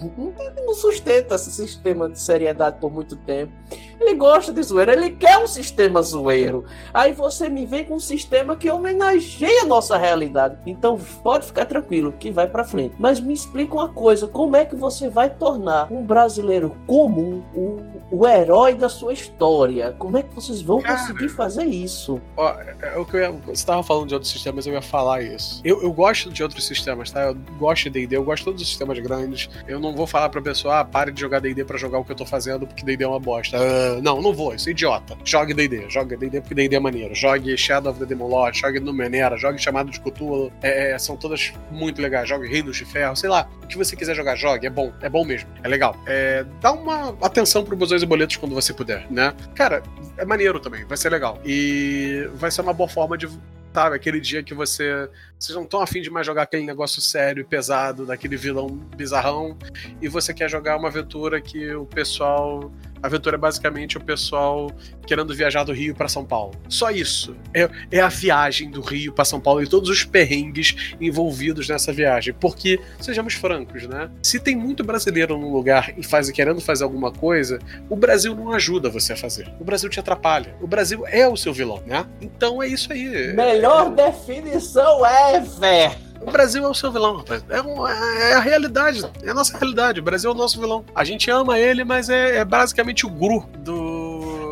não sustenta esse sistema de seriedade por muito tempo. Ele gosta de zoeira, ele quer um sistema zoeiro. Aí você me vem com um sistema que homenageia a nossa realidade. Então pode ficar tranquilo que vai para frente. Mas me explica uma coisa: como é que você vai tornar um brasileiro comum o, o herói da sua história? Como é que vocês vão Cara, conseguir fazer isso? Ó, é, é o que eu ia, você estava falando de outros sistemas, eu ia falar isso. Eu, eu gosto de outros sistemas, tá? Eu gosto de D&D, eu gosto de todos os sistemas grandes. Eu não vou falar pra pessoa, ah, pare de jogar D&D pra jogar o que eu tô fazendo, porque D&D é uma bosta. Uh, não, não vou, isso é idiota. Jogue D&D, jogue D&D porque D&D é maneiro. Jogue Shadow of the Demon Lord, jogue Numenera, jogue Chamado de Cthulhu. É, é, são todas muito legais. Jogue Reinos de Ferro, sei lá. O que você quiser jogar, jogue. É bom, é bom mesmo. É legal. É, dá uma atenção pro Busões e Boletos quando você puder, né? Cara, é maneiro também, vai ser legal. E vai ser uma boa forma de sabe? Aquele dia que você. Vocês não estão afim de mais jogar aquele negócio sério e pesado, daquele vilão bizarrão, e você quer jogar uma aventura que o pessoal aventura é basicamente o pessoal querendo viajar do Rio para São Paulo. Só isso. É, é a viagem do Rio para São Paulo e todos os perrengues envolvidos nessa viagem. Porque, sejamos francos, né? Se tem muito brasileiro num lugar e faz, querendo fazer alguma coisa, o Brasil não ajuda você a fazer. O Brasil te atrapalha. O Brasil é o seu vilão, né? Então é isso aí. Melhor definição ever! O Brasil é o seu vilão, rapaz. É, um, é, a realidade. É a nossa realidade. O Brasil é o nosso vilão. A gente ama ele, mas é, é basicamente o guru do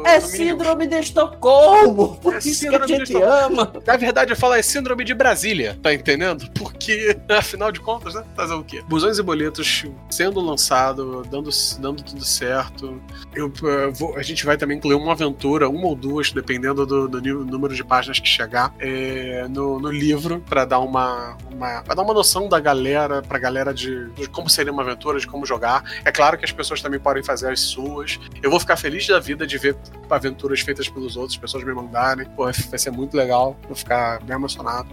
é síndrome de Estocolmo. Por é isso que a gente ama. Na verdade, eu falo é síndrome de Brasília, tá entendendo? Porque, afinal de contas, né? Fazer o quê? Busões e boletos sendo lançado, dando, dando tudo certo. Eu, eu vou, a gente vai também incluir uma aventura, uma ou duas, dependendo do, do número de páginas que chegar, é, no, no livro, para dar uma, uma pra dar uma noção da galera, pra galera de, de como seria uma aventura, de como jogar. É claro que as pessoas também podem fazer as suas. Eu vou ficar feliz da vida de ver aventuras feitas pelos outros, pessoas me mandarem. Pô, vai ser muito legal, vou ficar bem emocionado.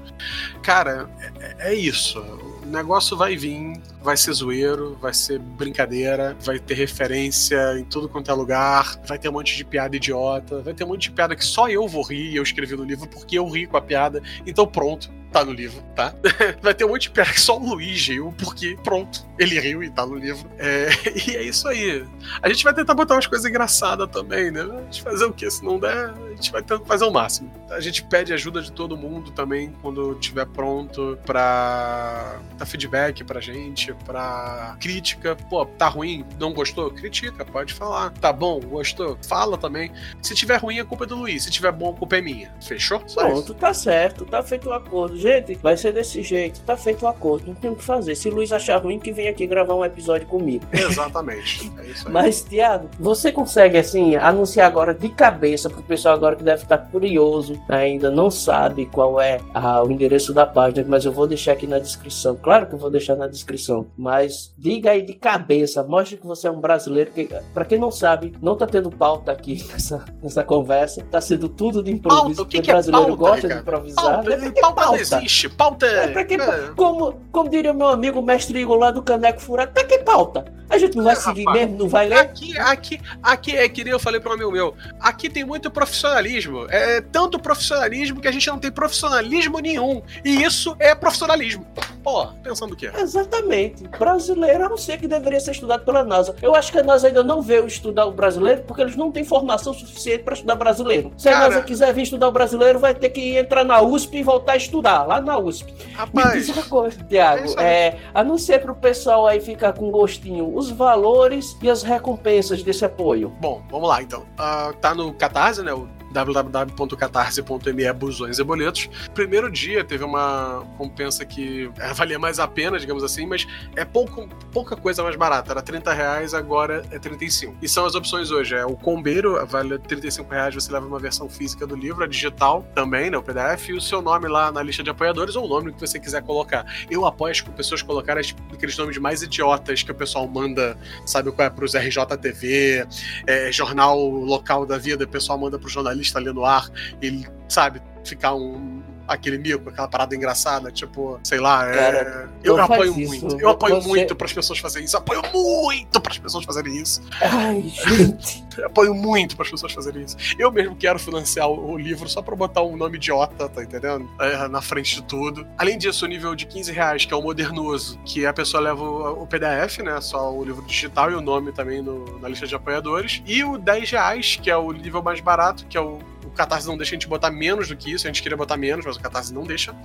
Cara, é, é isso. O negócio vai vir, vai ser zoeiro, vai ser brincadeira, vai ter referência em tudo quanto é lugar, vai ter um monte de piada idiota, vai ter um monte de piada que só eu vou rir e eu escrevi no livro porque eu ri com a piada. Então pronto, tá no livro, tá? Vai ter um monte de piada que só o Luigi riu, porque pronto, ele riu e tá no livro. É, e é isso aí. A gente vai tentar botar umas coisas engraçadas também, né? A gente fazer o quê? Se não der, a gente vai tentar fazer o máximo. A gente pede ajuda de todo mundo também quando tiver pronto pra dar feedback pra gente, pra crítica. Pô, tá ruim? Não gostou? Critica, pode falar. Tá bom? Gostou? Fala também. Se tiver ruim, a culpa é do Luiz. Se tiver bom, a culpa é minha. Fechou? Pronto, tá certo. Tá feito o acordo gente, vai ser desse jeito, tá feito o um acordo, não tem o que fazer. Se o Luiz achar ruim, que vem aqui gravar um episódio comigo. Exatamente. É isso aí. Mas, Tiago, você consegue, assim, anunciar agora de cabeça pro pessoal agora que deve estar curioso, ainda não sabe qual é a, o endereço da página, mas eu vou deixar aqui na descrição. Claro que eu vou deixar na descrição, mas diga aí de cabeça, mostre que você é um brasileiro, que, pra quem não sabe, não tá tendo pauta aqui nessa, nessa conversa, tá sendo tudo de improviso, pauta, o que, que é brasileiro pauta, gosta de improvisar. Pauta, né? pauta, pauta, existe. Pauta é. é, que, é. Como, como diria meu amigo mestre Igor lá do Caneco Furado, pra que pauta? A gente não vai é, seguir rapaz, mesmo, não vai ler? Aqui, aqui, aqui é que nem eu falei para um amigo meu. Aqui tem muito profissionalismo. É tanto profissionalismo que a gente não tem profissionalismo nenhum. E isso é profissionalismo. Pô, pensando o quê? Exatamente. Brasileiro, a não ser que deveria ser estudado pela NASA. Eu acho que a NASA ainda não veio estudar o brasileiro porque eles não têm formação suficiente para estudar brasileiro. Se Cara... a NASA quiser vir estudar o brasileiro, vai ter que entrar na USP e voltar a estudar lá na USP. Rapaz. Me diz uma coisa, Tiago. É, é, a não ser pro pessoal aí ficar com gostinho os valores e as recompensas desse apoio? Bom, vamos lá então. Uh, tá no Catarse, né? O www.catarse.me busões e boletos. Primeiro dia teve uma compensa que é, valia mais a pena, digamos assim, mas é pouco, pouca coisa mais barata. Era 30 reais, agora é 35. E são as opções hoje. É o combeiro, vale 35 reais, você leva uma versão física do livro, a digital também, né, o PDF, e o seu nome lá na lista de apoiadores ou o nome que você quiser colocar. Eu aposto que pessoas colocarem aqueles nomes mais idiotas que o pessoal manda, sabe qual é, pros RJTV, é, jornal local da vida, o pessoal manda pro jornalista está ali no ar, ele, sabe, ficar um, aquele mico, aquela parada engraçada, tipo, sei lá, é... Cara, eu apoio muito. Eu apoio Você... muito para as pessoas fazerem isso. Apoio muito para as pessoas fazerem isso. Ai, gente. Apoio muito para as pessoas fazerem isso. Eu mesmo quero financiar o, livro só para botar um nome idiota, tá entendendo? É, na frente de tudo. Além disso, o nível de 15 reais, que é o modernoso, que a pessoa leva o, o PDF, né? Só o livro digital e o nome também no, na lista de apoiadores. E o 10 reais, que é o nível mais barato, que é o Catarse não deixa a gente botar menos do que isso, a gente queria botar menos, mas o Catarse não deixa,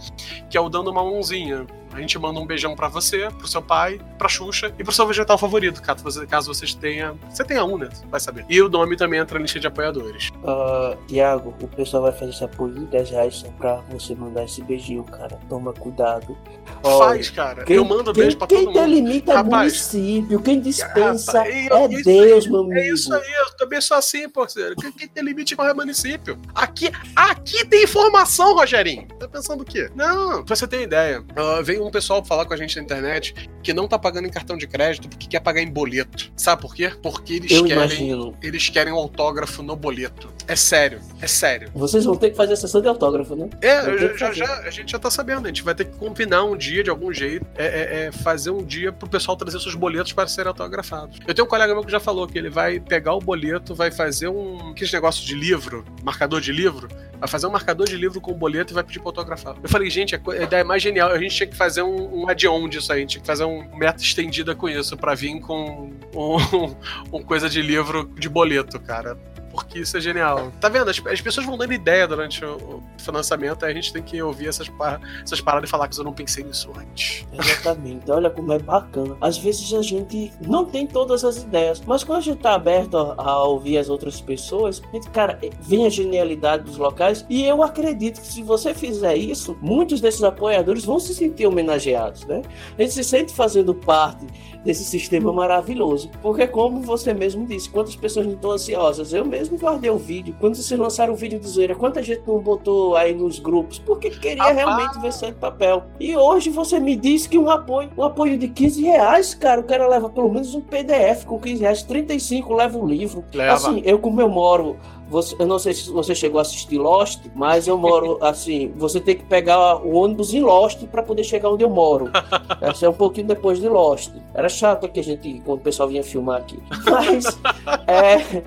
que é o dando uma mãozinha. A gente manda um beijão pra você, pro seu pai, pra Xuxa e pro seu vegetal favorito, caso, você, caso vocês tenha. Você tenha um, né? Vai saber. E o nome também entra na lista de apoiadores. Uh, Tiago, o pessoal vai fazer esse apoio de 10 reais só pra você mandar esse beijinho, cara. Toma cuidado. Faz, cara. Quem, eu mando quem, beijo pra quem todo mundo. delimita é Rapaz, município, quem dispensa Rapaz, e- é isso Deus, aí, meu amigo. É isso aí, eu também sou assim, parceiro. Quem, quem tem limite com o município? Aqui, aqui tem informação, Rogerinho. Tá pensando o quê? Não, pra você ter ideia. ah, veio um pessoal falar com a gente na internet que não tá pagando em cartão de crédito porque quer pagar em boleto. Sabe por quê? Porque eles Eu querem. imagino. Eles querem um autógrafo no boleto. É sério, é sério. Vocês vão ter que fazer a sessão de autógrafo, né? É, já, já- a gente já tá sabendo. A gente vai ter que combinar um dia de algum jeito. É, é- é fazer um dia pro pessoal trazer seus boletos para serem autografados. Eu tenho um colega meu que já falou que ele vai pegar o boleto, vai fazer um. Aqueles negócio de livro, marcador de livro. Vai fazer um marcador de livro com o boleto e vai pedir pra autografar. Eu falei, gente, a, co- a ideia mais genial. A gente tinha que fazer um, um add-on disso aí. A gente tinha que fazer um meta estendida com isso, pra vir com um, um coisa de livro de boleto, cara. Porque isso é genial. Tá vendo? As, as pessoas vão dando ideia durante o, o financiamento, aí a gente tem que ouvir essas, par- essas paradas e falar que eu não pensei nisso antes. Exatamente, olha como é bacana. Às vezes a gente não tem todas as ideias, mas quando a gente tá aberto a, a ouvir as outras pessoas, a gente, cara, vem a genialidade dos locais e eu acredito que se você fizer isso, muitos desses apoiadores vão se sentir homenageados, né? A gente se sente fazendo parte desse sistema maravilhoso, porque como você mesmo disse, quantas pessoas não estão ansiosas? Eu mesmo guardei o vídeo. Quando vocês lançaram o vídeo de zoeira, quanta gente não botou aí nos grupos? Porque queria realmente ver e papel. E hoje você me disse que um apoio, um apoio de 15 reais, cara, o cara leva pelo menos um PDF com 15 reais, 35 leva o livro. Leva. Assim, eu como eu moro, você- eu não sei se você chegou a assistir Lost, mas eu moro assim, você tem que pegar o ônibus em Lost para poder chegar onde eu moro. Essa é um pouquinho depois de Lost. Era chato que a gente, quando o pessoal vinha filmar aqui. Mas é,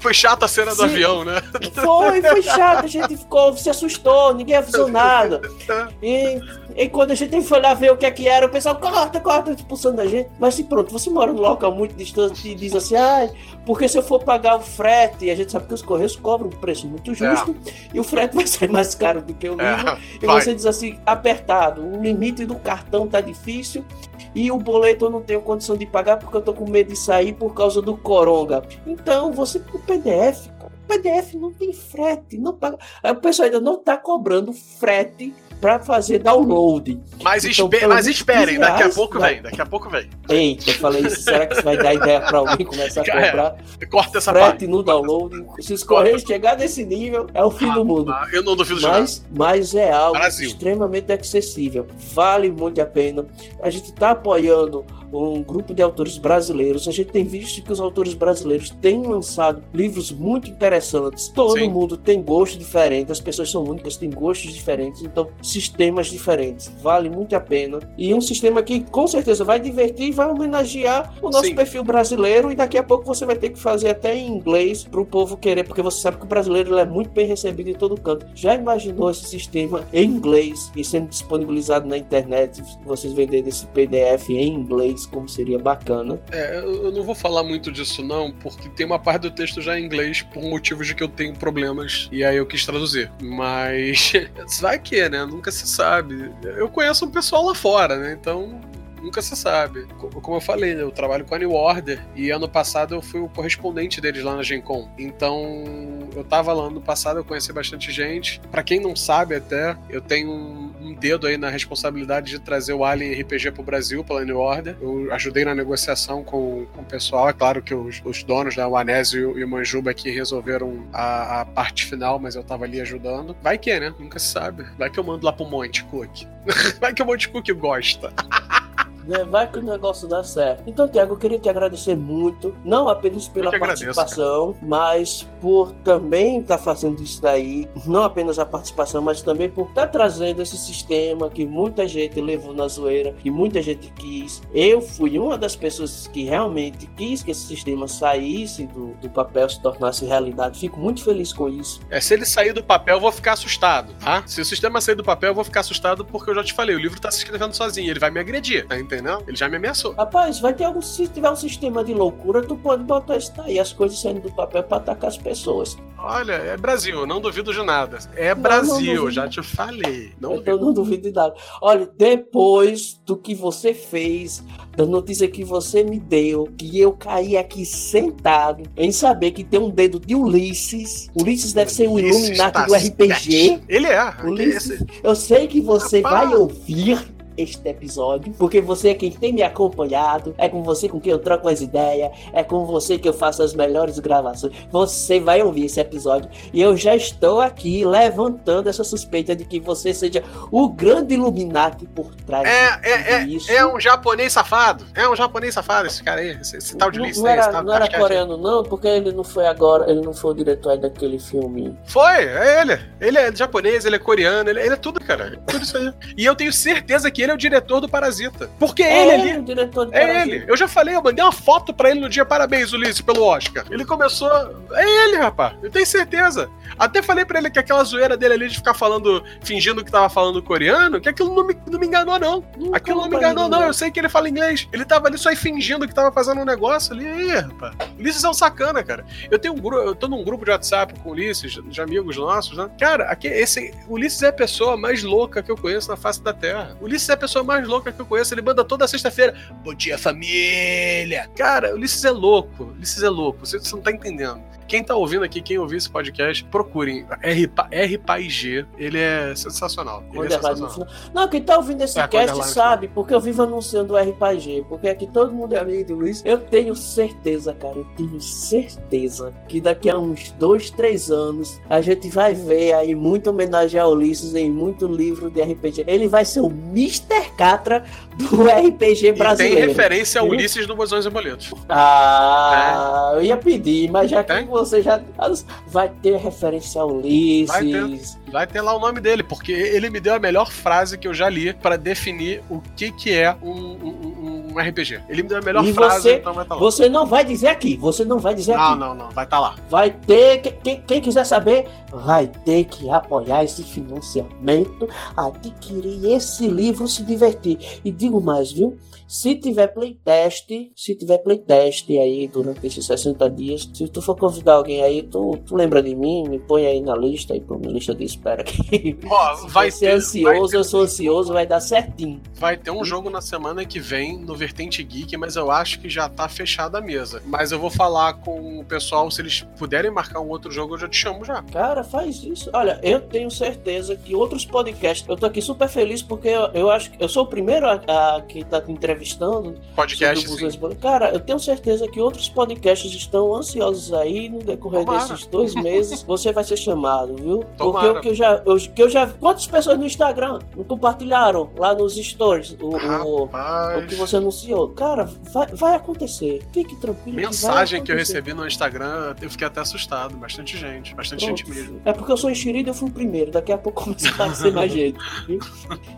Foi chata a cena do Sim. avião, né? foi, foi chato, a gente ficou, se assustou, ninguém avisou nada. E, e quando a gente foi lá ver o que é que era, o pessoal corta, corta, expulsando a gente. Mas se pronto, você mora num local muito distante e diz assim, ai, porque se eu for pagar o frete, a gente sabe que os Correios cobram um preço muito justo, e o frete vai sair mais caro do que o livro. É, E você diz assim, apertado, o limite do cartão tá difícil e o boleto eu não tenho condição de pagar porque eu tô com medo de sair por causa do coronga. Então, você o PDF, cara, o PDF não tem frete, não paga. Aí o pessoal ainda não tá cobrando frete para fazer download. Mas, Então, espe- mas esperem, 15 daqui a reais, pouco vai. vem, daqui a pouco vem. Eita, eu falei isso, será que isso vai dar ideia para alguém começar a comprar Corta essa parte. no download? Se os correios chegar nesse nível, é o fim do mundo. Ah, Eu não duvido de. Mas, mas é algo Brasil. extremamente acessível. Vale muito a pena. A gente está apoiando um grupo de autores brasileiros. A gente tem visto que os autores brasileiros têm lançado livros muito interessantes. Todo Sim. mundo tem gosto diferente. As pessoas são únicas, têm gostos diferentes. Então, sistemas diferentes. Vale muito a pena. E um sistema que com certeza vai divertir e vai homenagear o nosso Sim. perfil brasileiro. E daqui a pouco você vai ter que fazer até em inglês para o povo querer, porque você sabe que o brasileiro é muito bem recebido em todo canto. Já imaginou esse sistema em inglês e sendo disponibilizado na internet? Vocês venderem esse PDF em inglês, como seria bacana. É, eu não vou falar muito disso não, porque tem uma parte do texto já em inglês por motivos de que eu tenho problemas e aí eu quis traduzir. Mas vai que, né? Nunca se sabe. Eu conheço um pessoal lá fora, né? Então nunca se sabe. Co- Como eu falei, né? eu trabalho com a New Order e ano passado eu fui o correspondente deles lá na Gen Con. Então eu tava lá ano passado, eu conheci bastante gente. Pra quem não sabe até, eu tenho um, um dedo aí na responsabilidade de trazer o Alien RPG pro Brasil pela New Order. Eu ajudei na negociação com, com o pessoal. É claro que os, os donos, né, o Anésio e o Manjuba aqui resolveram a, a parte final, mas eu tava ali ajudando. Vai que, né? Nunca se sabe. Vai que eu mando lá pro Monte Cook. Vai que o Monte Cook gosta. né? Vai que o negócio dá certo. Então, Tiago, eu queria te agradecer muito, não apenas pela que agradeço, participação, mas por também estar fazendo isso daí, não apenas a participação, mas também por estar trazendo esse sistema que muita gente levou na zoeira, que muita gente quis. Eu fui uma das pessoas que realmente quis que esse sistema saísse do, do papel, se tornasse realidade. Fico muito feliz com isso. É, se ele sair do papel, eu vou ficar assustado, tá? Se o sistema sair do papel, eu vou ficar assustado porque eu já te falei, o livro tá se escrevendo sozinho, ele vai me agredir, tá entendendo? Ele já me ameaçou. Rapaz, vai ter algum. Se tiver um sistema de loucura, tu pode botar isso daí, as coisas saindo do papel para atacar as pessoas. Olha, é Brasil, não duvido de nada. É Não, Brasil, não duvido. já te falei. Não Eu não duvido de nada. Olha, depois do que você fez, da notícia que você me deu, que eu caí aqui sentado em saber que tem um dedo de Ulisses. Ulisses deve ser um Ulisses Illuminati tá do RPG. Ele é. Ulisses, Esse- eu sei que você vai ouvir este episódio, porque você é quem tem me acompanhado, é com você com quem eu troco as ideias, é com você que eu faço as melhores gravações. Você vai ouvir esse episódio e eu já estou aqui levantando essa suspeita de que você seja o grande Illuminati por trás É, de é, é, é um japonês safado. É um japonês safado esse cara aí. Esse, esse tal de não, Ulisses não esse era, tal- não era coreano não, porque ele não foi agora, ele não foi o diretor daquele filme. Foi, é ele. Ele é japonês, ele é coreano, ele, ele é tudo, cara. Tudo isso aí. E eu tenho certeza que ele é o diretor do Parasita. Porque É ele ele, ali. o diretor de É Parasita. ele. Eu já falei, eu mandei uma foto pra ele no dia parabéns, Ulisses, pelo Oscar. Ele começou. É ele, rapaz. Eu tenho certeza. Até falei pra ele que aquela zoeira dele ali de ficar falando, fingindo que tava falando coreano, que aquilo não me, não me enganou, não. Nunca Aquilo não me enganou, não. Eu sei que ele fala inglês. Ele tava ali só fingindo que tava fazendo um negócio ali. Aí, rapaz. Ulisses é um sacana, cara. Eu tenho um grupo, eu tô num grupo de WhatsApp com o Ulisses, de amigos nossos, né? Cara, aqui, esse, Ulisses é a pessoa mais louca que eu conheço na face da Terra. O É a pessoa mais louca que eu conheço. Ele manda toda sexta-feira. Bom dia, família! Cara, Ulisses é louco. Ulisses é louco. Você, você não tá entendendo. Quem tá ouvindo aqui, quem ouviu esse podcast, procurem. R, RPaig. Ele é sensacional. Ele é sensacional. Não, quem tá ouvindo esse É, cast sabe, porque eu vivo anunciando o RPG, porque aqui todo mundo é amigo do Luiz. Eu tenho certeza, cara, eu tenho certeza que daqui a uns dois, três anos a gente vai ver aí muita homenagem a Ulisses em muito livro de RPG. Ele vai ser o Mr. Catra do RPG E tem brasileiro. referência a. Ulisses no Bosões e Boletos. Ah, eu ia pedir, mas já que Tem? Você já vai ter referência a Ulisses. Vai ter. Vai ter lá o nome dele, porque ele me deu a melhor frase que eu já li pra definir o que, que é um, um- um RPG. Ele me deu a melhor E frase, você- então vai estar lá. Você não vai dizer aqui, você não vai dizer Não, aqui. não, não. Vai estar lá. Vai ter, que- quem, quem quiser saber, vai ter que apoiar esse financiamento, adquirir esse livro, se divertir. E digo mais, viu? Se tiver playtest, se tiver playtest aí durante esses 60 dias, se tu for convidar alguém aí, tu, tu lembra de mim, me põe aí na lista, aí pra minha lista de espera aqui. Ó, Se vai você ter, é ansioso, vai, eu sou ansioso, vai dar certinho. vai ter um jogo na semana que vem no Vertente Geek, mas eu acho que já tá fechada a mesa. Mas eu vou falar com o pessoal, se eles puderem marcar um outro jogo, eu já te chamo já. Cara, faz isso. Olha, eu tenho certeza que outros podcasts. Eu tô aqui super feliz porque eu, eu acho que eu sou o primeiro a, a que tá te entrevistando. Podcast, sobre o sim. Busões. Cara, eu tenho certeza que outros podcasts estão ansiosos aí no decorrer Tomara. desses dois meses. Você vai ser chamado, viu? Porque Tomara. o que eu já. Eu, que eu já. Quantas pessoas no Instagram compartilharam lá nos stories o, o, o que você anunciou? Cara, vai, vai acontecer. Fique tranquilo. mensagem que eu recebi no Instagram, eu fiquei até assustado. Bastante gente, bastante gente Pronto. mesmo. É porque eu sou enxerido e eu fui o primeiro. Daqui a pouco começa a ser mais gente.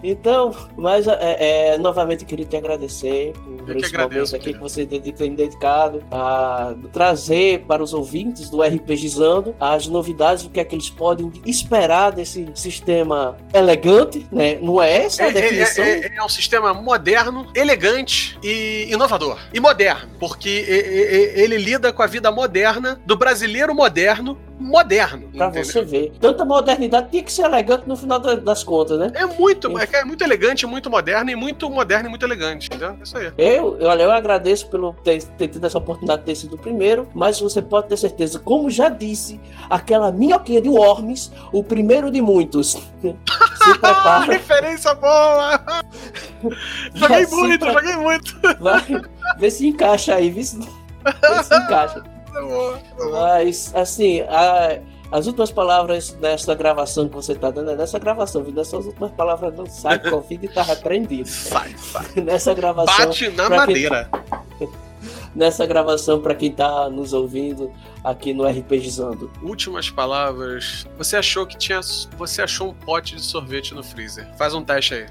Então, mas é, é, novamente eu queria te agradecer por Eu que esse agradeço, momento aqui que você tem- dedicado a trazer para os ouvintes do RPGizando as novidades, o que é que eles podem esperar desse sistema elegante, né? Não é essa a É, é- definição? é- é- é um sistema moderno, elegante e inovador. E moderno, porque ele lida com a vida moderna do brasileiro moderno, moderno. Pra entendeu? você ver. Tanta modernidade tinha que ser elegante no final da- das contas, né? É muito, é, é muito elegante, muito moderno e muito moderno e muito elegante, entendeu? É isso aí. Eu, olha, eu agradeço pelo ter, ter tido essa oportunidade de ter sido o primeiro, mas você pode ter certeza, como já disse aquela minhoquinha de Worms, o primeiro de muitos. Se prepara, Referência boa! joguei muito, pre- joguei muito. vai, vê se encaixa aí, vê se, vê se encaixa. Mas, assim, a- as últimas palavras nessa gravação que você tá dando é nessa gravação, viu? Nessas últimas palavras não sai, Covid tá repreendido. Sai, sai. Nessa gravação. Bate na pra quem- madeira. nessa gravação para quem tá nos ouvindo aqui no RPGizando. Últimas palavras. Você achou que tinha. Você achou um pote de sorvete no freezer. Faz um teste aí.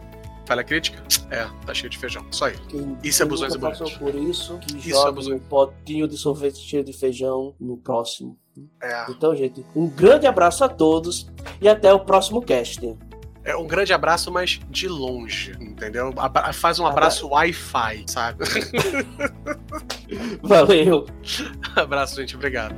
Falha crítica? É, tá cheio de feijão. Só aí. Quem, Isso é quem busões nunca e por isso, que Isso é joga busões. um potinho de sorvete cheio de feijão no próximo. É. Então, gente, um grande abraço a todos e até o próximo cast. É um grande abraço, mas de longe, entendeu? Abra- Faz um abraço Wi-Fi, sabe? Valeu! abraço, gente. Obrigado.